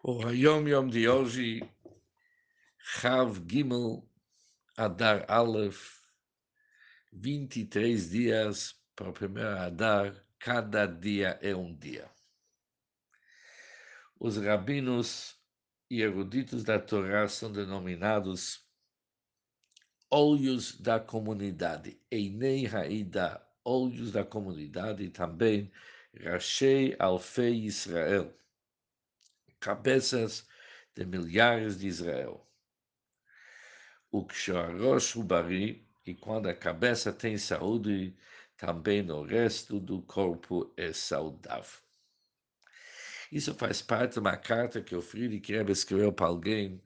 O Hayom Yom de hoje, Chav Gimel Adar Aleph, 23 dias para o primeiro Adar, cada dia é um dia. Os rabinos e eruditos da Torá são denominados olhos da comunidade, Einei Haida, olhos da comunidade, também Rashei Alfei Israel cabeças de milhares de Israel. O Ksharosh Bari, e quando a cabeça tem saúde, também o resto do corpo é saudável. Isso faz parte de uma carta que o Friedrich Rebbe escreveu para alguém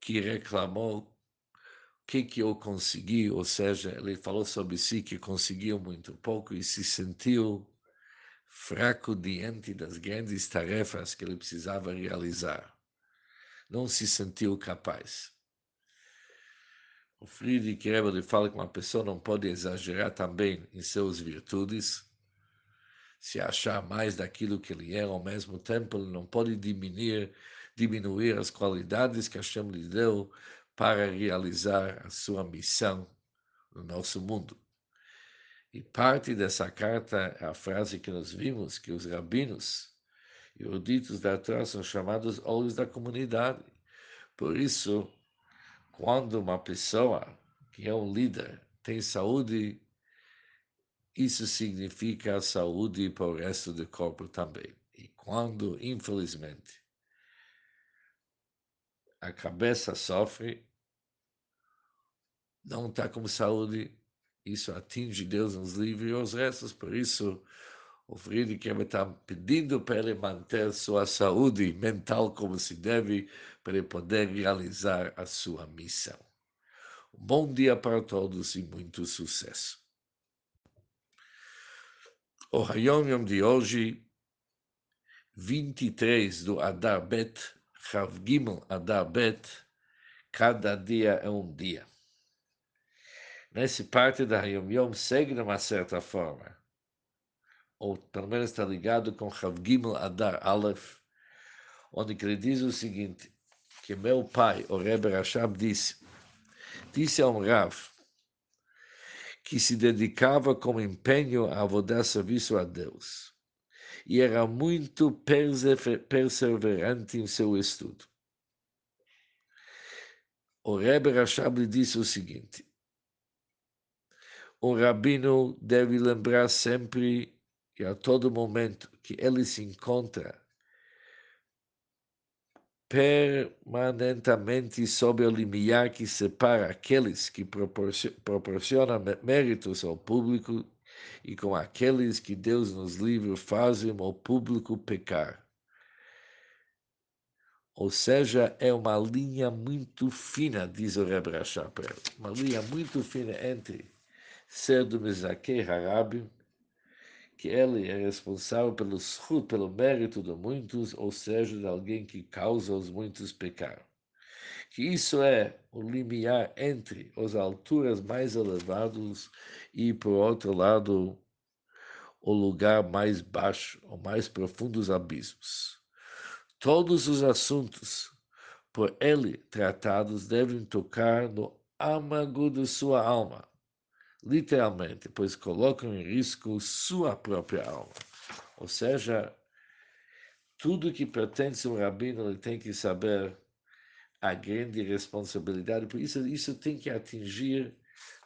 que reclamou o que, que eu consegui, ou seja, ele falou sobre si que conseguiu muito pouco e se sentiu fraco diante das grandes tarefas que ele precisava realizar. Não se sentiu capaz. O Friedrich Rebbe fala que uma pessoa não pode exagerar também em suas virtudes, se achar mais daquilo que ele é, ao mesmo tempo ele não pode diminuir, diminuir as qualidades que Hashem lhe deu para realizar a sua missão no nosso mundo. E parte dessa carta é a frase que nós vimos, que os rabinos e eruditos da Torá são chamados olhos da comunidade. Por isso, quando uma pessoa que é um líder tem saúde, isso significa saúde para o resto do corpo também. E quando, infelizmente, a cabeça sofre, não está com saúde, isso atinge Deus nos livre e os restos. Por isso, o Friedrich está pedindo para ele manter sua saúde mental como se deve, para ele poder realizar a sua missão. Um bom dia para todos e muito sucesso. O Hayom Yom de hoje, 23 do Adar Bet, Chav Gimel Adar Bet, cada dia é um dia nesse parte da Yom Yom segue de uma certa forma, ou pelo menos está ligado com Chav Gimel Adar Aleph, onde ele diz o seguinte, que meu pai, o Rebbe Rashab, disse, disse a um Rav, que se dedicava com empenho a dar serviço a Deus, e era muito perseverante em seu estudo. O Rebbe Rashab disse o seguinte, um rabino deve lembrar sempre e a todo momento que ele se encontra permanentemente sob o limiar que separa aqueles que proporcionam méritos ao público e com aqueles que Deus nos livre fazem o público pecar. Ou seja, é uma linha muito fina, diz o Rebbe Rashapel, uma linha muito fina entre ser do Mizakei Harabi, que ele é responsável pelo schut, pelo mérito de muitos, ou seja, de alguém que causa os muitos pecar. Que isso é o limiar entre as alturas mais elevadas e, por outro lado, o lugar mais baixo, ou mais profundos abismos. Todos os assuntos por ele tratados devem tocar no âmago de sua alma, literalmente, pois colocam em risco sua própria alma. Ou seja, tudo que pertence ao rabino ele tem que saber a grande responsabilidade, por isso isso tem que atingir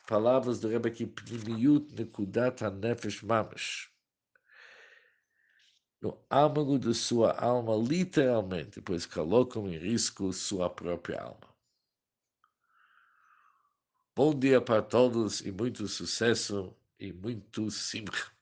palavras do Rebbe que pnimiut nekudat nefesh mamash. No âmago de sua alma, literalmente, pois colocam em risco sua própria alma. Bom dia para todos e muito sucesso e muito simcha.